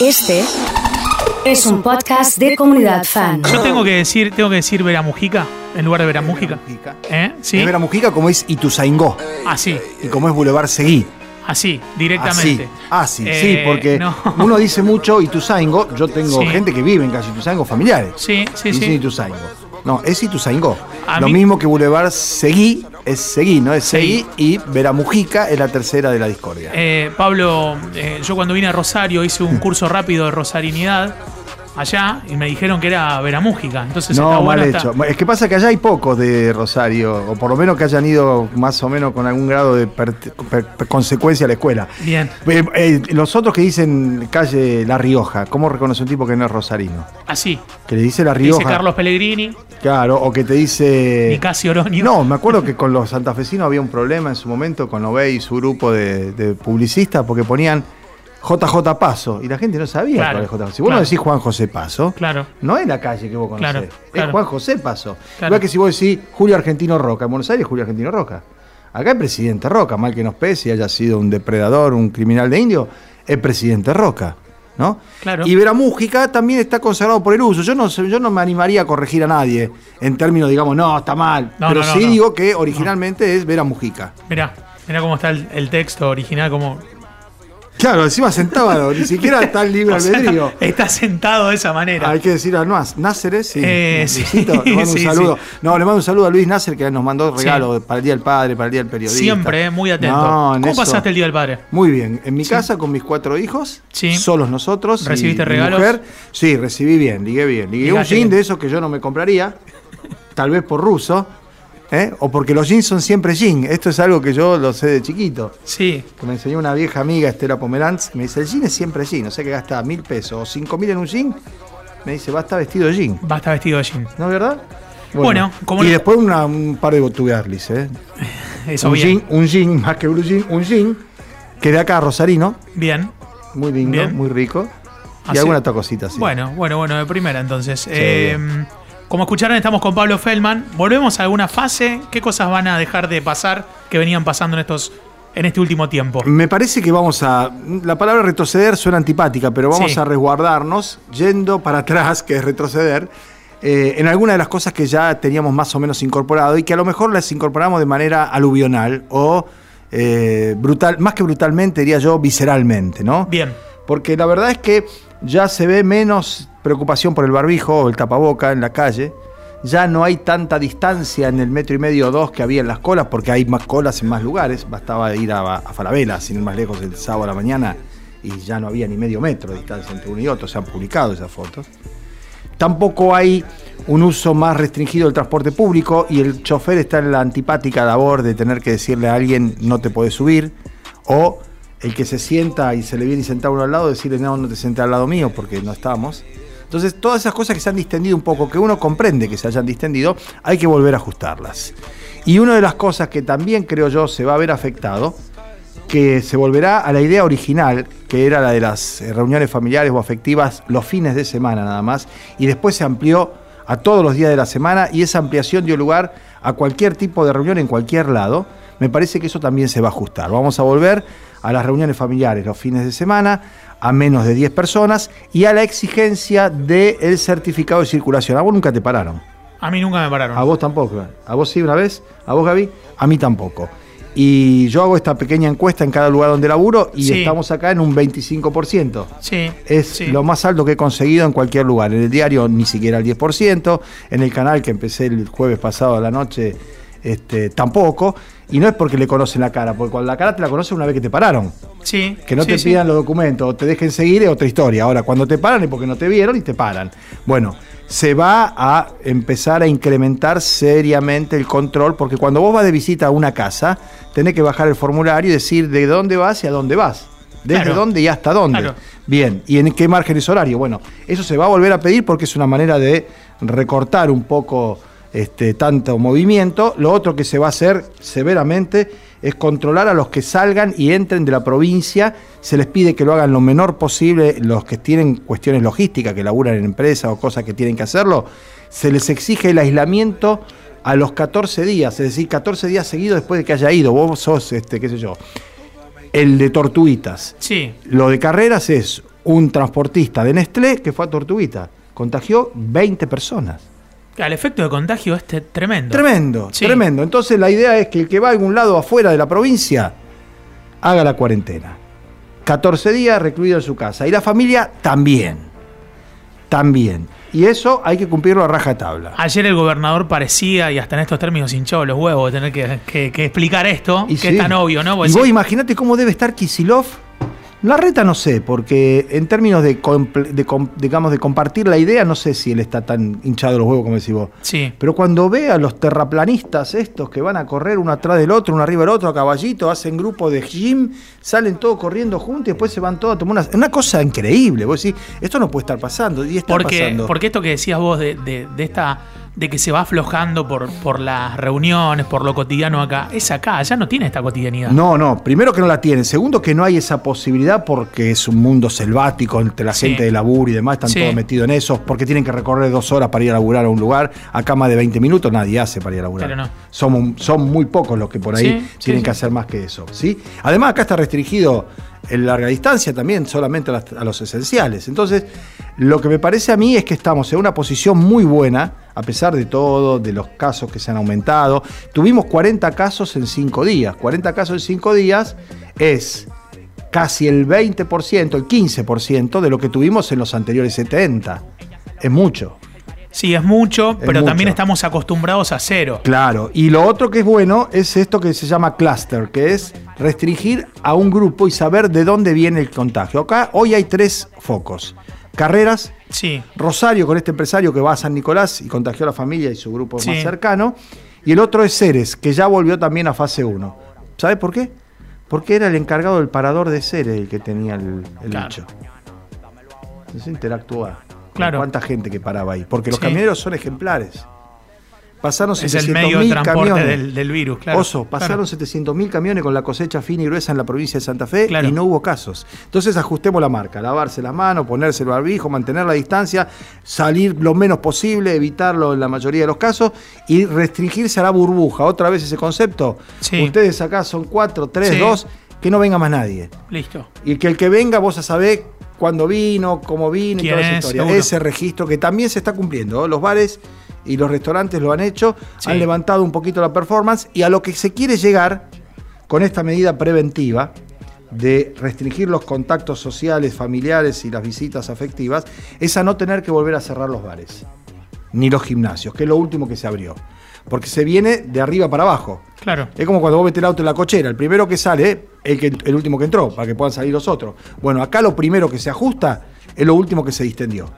Este es un podcast de comunidad fan. Yo tengo que decir, tengo que decir Vera Mujica en lugar de Vera Mujica. ¿Eh? ¿Sí? Es Vera Mujica como es Ituzaingó Así, y como es Boulevard Seguí. así, Así, directamente. así, Eh, sí, porque no. uno dice mucho Ituzaingó, yo tengo Sí. gente que vive en calle Ituzaingó, familiares. Sí, sí, Dicen sí. Ituzaingó. No, es Ituzaingó. A Lo mí- mismo que Boulevard Seguí es Seguí, ¿no? Es Seguí. Seguí y Vera Mujica es la tercera de la discordia. Eh, Pablo, eh, yo cuando vine a Rosario hice un curso rápido de rosarinidad allá y me dijeron que era Vera Mújica. Entonces está No, mal bueno hecho. está- Es que pasa que allá hay pocos de Rosario, o por lo menos que hayan ido más o menos con algún grado de per- per- per- consecuencia a la escuela. Bien, Eh, eh, los otros que dicen calle La Rioja, ¿cómo reconoce un tipo que no es rosarino? así. Que le dice La Rioja. Dice Carlos Pellegrini, Claro, o que te dice. Nicasio Oronio. No, me acuerdo que con los santafesinos había un problema en su momento con Obey y su grupo de, de publicistas porque ponían JJ Paso y la gente no sabía Claro, cuál es JJ Paso. Si vos claro. no decís Juan José Paso, Claro. no es la calle que vos conocés, Claro, es. Juan José Paso. Igual que si vos decís Julio Argentino Roca, en Buenos Aires Julio Argentino Roca. Acá es presidente Roca, mal que nos pese y haya sido un depredador, un criminal de indio, es presidente Roca. ¿No? Claro. Y Vera Mújica también está consagrado por el uso. Yo no, yo no me animaría a corregir a nadie en términos, digamos, no, está mal. No, pero no, no, sí digo que originalmente es Vera Mujica. Mirá, mirá cómo está el, el texto original, como... Claro, encima sentado, ni siquiera está el libre O sea, albedrío. está sentado de esa manera. Hay que decir a Nuaz, Náceres, sí. Eh, sí, le mando un sí, saludo. sí. No, le mando un saludo a Luis Nácer que nos mandó regalo para el Día del Padre, para el Día del Periodista. Siempre, eh, muy atento. No, ¿Cómo eso- pasaste el Día del Padre? Muy bien. En mi casa con mis cuatro hijos, solos nosotros. y ¿Recibiste mi regalos? mujer. Sí, recibí bien, ligué bien. Ligué un jean de esos que yo no me compraría, tal vez por ruso, ¿eh? o porque los jeans son siempre jean. Esto es algo que yo lo sé de chiquito. Sí, Que me enseñó una vieja amiga, Estela Pomeranz, me dice, el jean es siempre jean, o sea que gasta mil pesos o cinco mil en un jean, me dice, va a estar vestido de jean. va a estar vestido de jean. ¿No es verdad? Bueno, como y después una- un par de botugarlis, ¿eh? Eso un bien. jean, un jean, más que un jean, un jean, que de acá Rosarino, Bien. muy lindo, Bien. muy rico. Y alguna otra cosita así. Bueno, bueno, bueno, de primera entonces. Eh, como escucharon, estamos con Pablo Feldman. ¿Volvemos a alguna fase? ¿Qué cosas van a dejar de pasar que venían pasando en estos en este último tiempo? Me parece que vamos a. La palabra retroceder suena antipática, pero vamos Sí. a resguardarnos yendo para atrás, que es retroceder, eh, en alguna de las cosas que ya teníamos más o menos incorporado y que a lo mejor las incorporamos de manera aluvional o eh, brutal, más que brutalmente, diría yo, visceralmente, ¿no? Bien. Porque la verdad es que ya se ve menos preocupación por el barbijo o el tapaboca en la calle. Ya no hay tanta distancia en el metro y medio o dos que había en las colas, porque hay más colas en más lugares. Bastaba ir a, a Falabella, sin ir más lejos, el sábado a la mañana, y ya no había ni medio metro de distancia entre uno y otro. Se han publicado esas fotos. Tampoco hay un uso más restringido del transporte público y el chofer está en la antipática labor de tener que decirle a alguien no te puedes subir o el que se sienta y se le viene y sentado uno al lado decirle no, no te senté al lado mío porque no estamos. Entonces todas esas cosas que se han distendido un poco, que uno comprende que se hayan distendido, hay que volver a ajustarlas. Y una de las cosas que también creo yo se va a ver afectado, que se volverá a la idea original, que era la de las eh, reuniones familiares o afectivas los fines de semana nada más, y después se amplió a todos los días de la semana y esa ampliación dio lugar a cualquier tipo de reunión en cualquier lado. Me parece que eso también se va a ajustar. Vamos a volver a las reuniones familiares los fines de semana, a menos de 10 personas y a la exigencia del certificado de circulación. A vos nunca te pararon. A mí nunca me pararon. A vos tampoco. A vos sí una vez, a vos Gaby, a mí tampoco. Y yo hago esta pequeña encuesta en cada lugar donde laburo y Sí. estamos acá en un 25%. Sí. Es sí. lo más alto que he conseguido en cualquier lugar. En el diario ni siquiera el 10%, en el canal que empecé el jueves pasado a la noche este, tampoco. Y no es porque le conocen la cara, porque cuando la cara te la conocen una vez que te pararon. Sí. Que no sí, te sí. pidan los documentos o te dejen seguir es otra historia. Ahora, cuando te paran es porque no te vieron y te paran. Bueno, se va a empezar a incrementar seriamente el control, porque cuando vos vas de visita a una casa, tenés que bajar el formulario y decir de dónde vas y a dónde vas. Desde Claro. dónde y hasta dónde. Claro. Bien, ¿y en qué margen es horario? Bueno, eso se va a volver a pedir porque es una manera de recortar un poco este, tanto movimiento. Lo otro que se va a hacer severamente es controlar a los que salgan y entren de la provincia. Se les pide que lo hagan lo menor posible los que tienen cuestiones logísticas, que laburan en empresas o cosas que tienen que hacerlo. Se les exige el aislamiento a los 14 días, es decir, 14 días seguidos después de que haya ido. Vos sos, este, qué sé yo, el de Tortuguitas. Sí. Lo de carreras es un transportista de Nestlé que fue a Tortuguita. Contagió 20 personas. El efecto de contagio es te- tremendo. Tremendo, Sí. tremendo. Entonces la idea es que el que va a algún lado afuera de la provincia haga la cuarentena. 14 días recluido en su casa. Y la familia también. También. Y eso hay que cumplirlo a rajatabla. Ayer el gobernador parecía, y hasta en estos términos hinchó los huevos, de tener que, que- que explicar esto, Y que sí. es tan obvio, ¿no? Pues y Vos vos decís, imaginate cómo debe estar Kisilov. La reta no sé, porque en términos de, digamos, de compartir la idea, no sé si él está tan hinchado de los huevos como decís vos. sí. Pero cuando ve a los terraplanistas estos que van a correr uno atrás del otro, uno arriba del otro, a caballito, hacen grupo de gym, salen todos corriendo juntos y después se van todos a tomar una... Una cosa increíble. Vos decís, esto no puede estar pasando. Y está Porque, pasando. porque esto que decías vos de, de- de esta de que se va aflojando por, por las reuniones, por lo cotidiano acá, es acá, ya no tiene esta cotidianidad. No, no, primero que no la tienen, segundo que no hay esa posibilidad porque es un mundo selvático entre la Sí. gente de laburo y demás, están Sí. todos metidos en eso, porque tienen que recorrer dos horas para ir a laburar a un lugar, acá más de 20 minutos nadie hace para ir a laburar. Claro, no. Somos, son muy pocos los que por ahí Sí, tienen que hacer más que eso. ¿sí? Además acá está restringido en larga distancia también solamente a, los esenciales. Entonces, lo que me parece a mí es que estamos en una posición muy buena, a pesar de todo, de los casos que se han aumentado. Tuvimos 40 casos en 5 días. 40 casos en 5 días es casi el 20%, el 15% de lo que tuvimos en los anteriores 70. Es mucho. Sí, es mucho, pero mucho. también estamos acostumbrados a cero. Claro, y lo otro que es bueno es esto que se llama cluster, que es restringir a un grupo y saber de dónde viene el contagio. Acá hoy hay tres focos. Carreras, Sí, Rosario con este empresario que va a San Nicolás y contagió a la familia y su grupo Sí. más cercano. Y el otro es Ceres, que ya volvió también a fase 1. ¿Sabe por qué? Porque era el encargado del parador de Ceres el que tenía el, el Claro. bicho. Entonces interactúa. Claro. ¿Cuánta gente que paraba ahí? Porque los Sí. camioneros son ejemplares. Pasaron es el 700.000 medio de transporte camiones. del, del virus, claro. Oso, pasaron Claro. 700.000 camiones con la cosecha fina y gruesa en la provincia de Santa Fe Claro. y no hubo casos. Entonces ajustemos la marca, lavarse las manos, ponerse el barbijo, mantener la distancia, salir lo menos posible, evitarlo en la mayoría de los casos y restringirse a la burbuja. Otra vez ese concepto. Sí. Ustedes acá son cuatro, tres, Sí. dos, que no venga más nadie. Listo. Y que el que venga, vos a saber cuándo vino, cómo vino y ¿Quién toda esa es? historia. Seguro. Ese registro que también se está cumpliendo. ¿no? Los bares y los restaurantes lo han hecho, Sí. han levantado un poquito la performance y a lo que se quiere llegar con esta medida preventiva de restringir los contactos sociales, familiares y las visitas afectivas, es a no tener que volver a cerrar los bares, ni los gimnasios, que es lo último que se abrió. Porque se viene de arriba para abajo. Claro. Es como cuando vos metés el auto en la cochera, el primero que sale, el, que, el último que entró, para que puedan salir los otros. Bueno, acá lo primero que se ajusta es lo último que se distendió.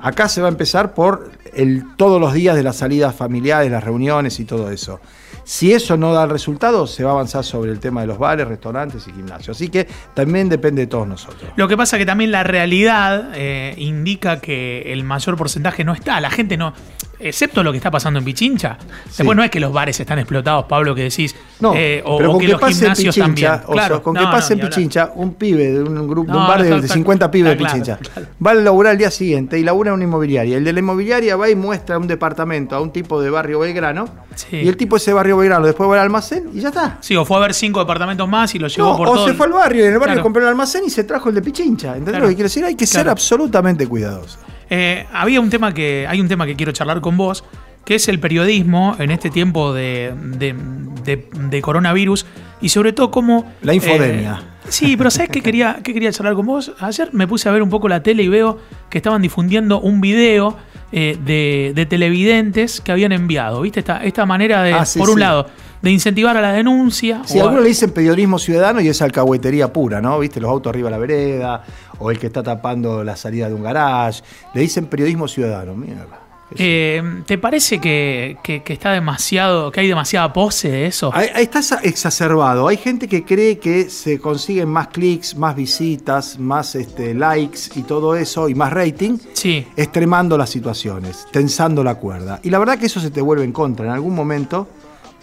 Acá se va a empezar por el, todos los días de las salidas familiares, las reuniones y todo eso. Si eso no da resultado, se va a avanzar sobre el tema de los bares, restaurantes y gimnasios. Así que también depende de todos nosotros. Lo que pasa que también la realidad eh, indica que el mayor porcentaje no está. La gente no. Excepto lo que está pasando en Pichincha. Después no es que los bares están explotados, Pablo, que decís. No, eh, o, pero o con que, que, los pase en gimnasios Pichincha, también. o Claro, sea, con no, que no, pase en. Pichincha, un pibe de un grupo, de un bar de, de está- 50 pibes de claro, Pichincha, claro. va a laburar el día siguiente y labura en una inmobiliaria. El de la inmobiliaria va y muestra un departamento a un tipo de barrio Belgrano Sí. y el tipo de ese barrio Belgrano después va al almacén y ya está. Sí, o fue a ver cinco departamentos más y lo llevó por o todo. se fue al barrio y en el barrio compró el almacén y se trajo el de Pichincha. ¿Entendés lo que quiero decir? Hay que ser absolutamente cuidadoso. Eh, había un tema que. Hay un tema que quiero charlar con vos, que es el periodismo en este tiempo de, de- de- de coronavirus y sobre todo cómo. La infodemia. eh, sí, pero ¿sabes qué quería, qué quería charlar con vos? Ayer me puse a ver un poco la tele y veo que estaban difundiendo un video eh, de, de televidentes que habían enviado. ¿Viste? Esta, esta manera de, Ah, sí, por un sí. lado, de incentivar a la denuncia. Si a- algunos le dicen periodismo ciudadano y es alcahuetería pura, ¿no? ¿Viste? Los autos arriba de la vereda, o el que está tapando la salida de un garage. Le dicen periodismo ciudadano, mierda. Eh, ¿Te parece que, que- que está demasiado, que hay demasiada pose de eso? Ahí, ahí está exa- exacerbado. Hay gente que cree que se consiguen más clics, más visitas, más este, likes y todo eso, y más rating, Sí. extremando las situaciones, tensando la cuerda. Y la verdad que eso se te vuelve en contra. En algún momento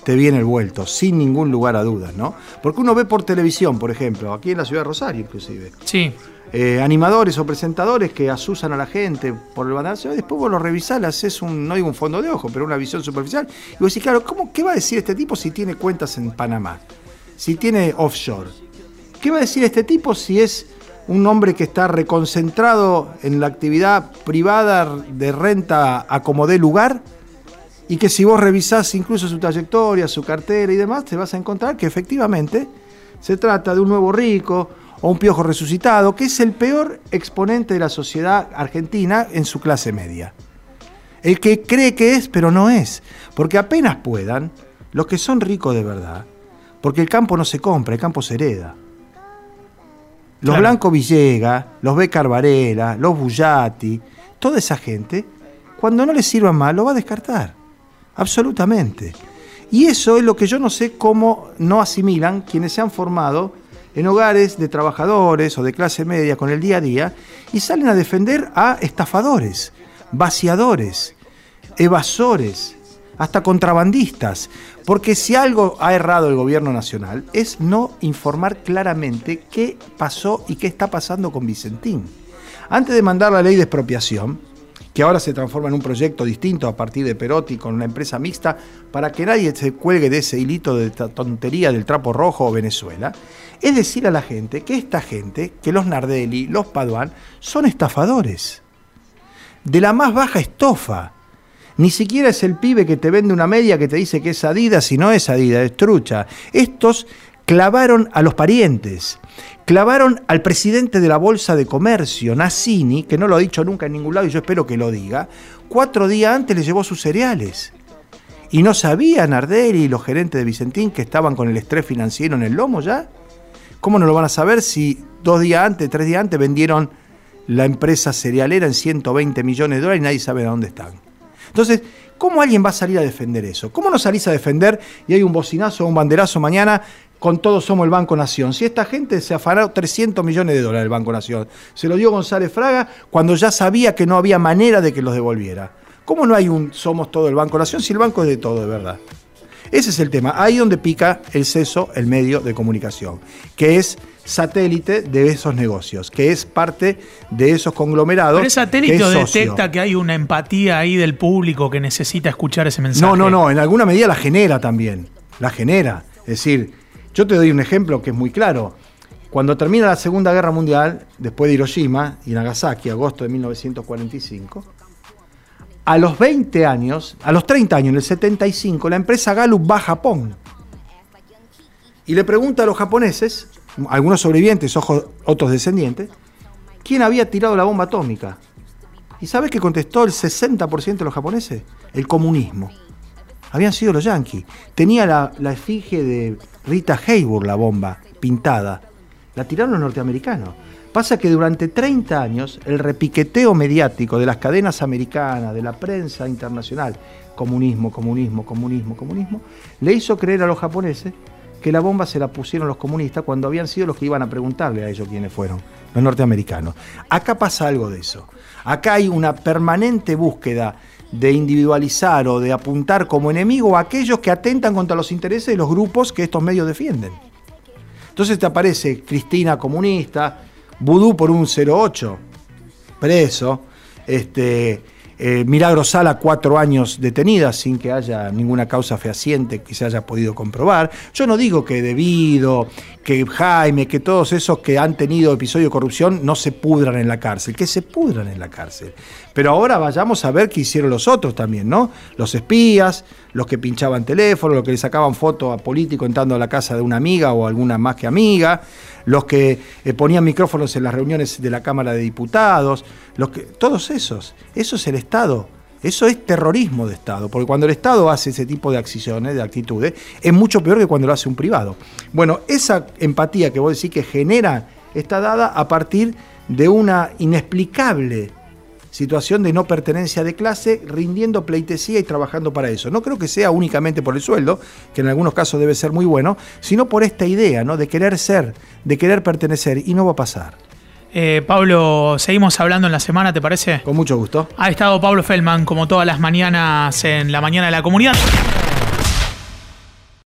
te viene el vuelto, sin ningún lugar a dudas, ¿no? Porque uno ve por televisión, por ejemplo, aquí en la ciudad de Rosario inclusive, Sí, eh, animadores o presentadores que asusan a la gente por el banderazo, y después vos lo revisás, le haces un, no digo un fondo de ojo, pero una visión superficial, y vos decís, claro, ¿cómo, ¿qué va a decir este tipo si tiene cuentas en Panamá? Si tiene offshore. ¿Qué va a decir este tipo si es un hombre que está reconcentrado en la actividad privada de renta a como dé lugar, y que si vos revisás incluso su trayectoria, su cartera y demás, te vas a encontrar que efectivamente se trata de un nuevo rico o un piojo resucitado, que es el peor exponente de la sociedad argentina en su clase media. El que cree que es, pero no es. Porque apenas puedan, los que son ricos de verdad, porque el campo no se compra, el campo se hereda. Los Claro. Blanco Villega, los Becar Varela, los Bullati, toda esa gente, cuando no les sirva más, lo va a descartar. Absolutamente. Y eso es lo que yo no sé cómo no asimilan quienes se han formado en hogares de trabajadores o de clase media con el día a día y salen a defender a estafadores, vaciadores, evasores, hasta contrabandistas. Porque si algo ha errado el gobierno nacional es no informar claramente qué pasó y qué está pasando con Vicentín. Antes de mandar la ley de expropiación, que ahora se transforma en un proyecto distinto a partir de Perotti con una empresa mixta, para que nadie se cuelgue de ese hilito de tontería del trapo rojo o Venezuela, es decir a la gente que esta gente, que los Nardelli, los Paduan, son estafadores. De la más baja estofa. Ni siquiera es el pibe que te vende una media que te dice que es Adidas y no es Adidas, es trucha. Estos clavaron a los parientes, clavaron al presidente de la Bolsa de Comercio, Nassini, que no lo ha dicho nunca en ningún lado y yo espero que lo diga, cuatro días antes le llevó sus cereales. Y no sabía Nardelli y los gerentes de Vicentín que estaban con el estrés financiero en el lomo ya. ¿Cómo no lo van a saber si dos días antes, tres días antes vendieron la empresa cerealera en 120 millones de dólares y nadie sabe de dónde están? Entonces, ¿cómo alguien va a salir a defender eso? ¿Cómo no salís a defender y hay un bocinazo o un banderazo mañana con todos somos el Banco Nación? Si esta gente se afanó 300 millones de dólares del Banco Nación, se lo dio González Fraga cuando ya sabía que no había manera de que los devolviera. ¿Cómo no hay un somos todo el Banco Nación si el banco es de todo, de verdad? Ese es el tema. Ahí donde pica el seso, el medio de comunicación, que es satélite de esos negocios, que es parte de esos conglomerados. Pero el satélite que detecta que hay una empatía ahí del público que necesita escuchar ese mensaje. No, no, no, en alguna medida la genera también. La genera. Es decir, yo te doy un ejemplo que es muy claro. Cuando termina la Segunda Guerra Mundial, después de Hiroshima y Nagasaki, agosto de 1945, a los 20 años, a los 30 años, en el 75, la empresa Gallup va a Japón. Y le pregunta a los japoneses, algunos sobrevivientes, ojo- otros descendientes, quién había tirado la bomba atómica. ¿Y sabes qué contestó el 60% de los japoneses? El comunismo. Habían sido los yanquis. Tenía la, la efigie de Rita Hayworth, la bomba, pintada. La tiraron los norteamericanos. Pasa que durante 30 años el repiqueteo mediático de las cadenas americanas, de la prensa internacional, comunismo, comunismo, comunismo, comunismo, le hizo creer a los japoneses que la bomba se la pusieron los comunistas cuando habían sido los que iban a preguntarle a ellos quiénes fueron, los norteamericanos. Acá pasa algo de eso. Acá hay una permanente búsqueda de individualizar o de apuntar como enemigo a aquellos que atentan contra los intereses de los grupos que estos medios defienden. Entonces te aparece Cristina comunista, Vudú por un 08, preso, este, eh, Milagro Sala cuatro años detenida sin que haya ninguna causa fehaciente que se haya podido comprobar. Yo no digo que debido, que Jaime, que todos esos que han tenido episodio de corrupción no se pudran en la cárcel, que se pudran en la cárcel. Pero ahora vayamos a ver qué hicieron los otros también, ¿no? Los espías, los que pinchaban teléfono, los que le sacaban fotos a políticos entrando a la casa de una amiga o alguna más que amiga, los que eh, ponían micrófonos en las reuniones de la Cámara de Diputados, que, todos esos. Eso es el Estado. Eso es terrorismo de Estado, porque cuando el Estado hace ese tipo de acciones, de actitudes, es mucho peor que cuando lo hace un privado. Bueno, esa empatía que vos decís que genera está dada a partir de una inexplicable situación de no pertenencia de clase, rindiendo pleitesía y trabajando para eso. No creo que sea únicamente por el sueldo, que en algunos casos debe ser muy bueno, sino por esta idea, ¿no? De querer ser, de querer pertenecer, y no va a pasar. Eh, Pablo, seguimos hablando en la semana, ¿te parece? Con mucho gusto. Ha estado Pablo Feldman como todas las mañanas en la mañana de la comunidad.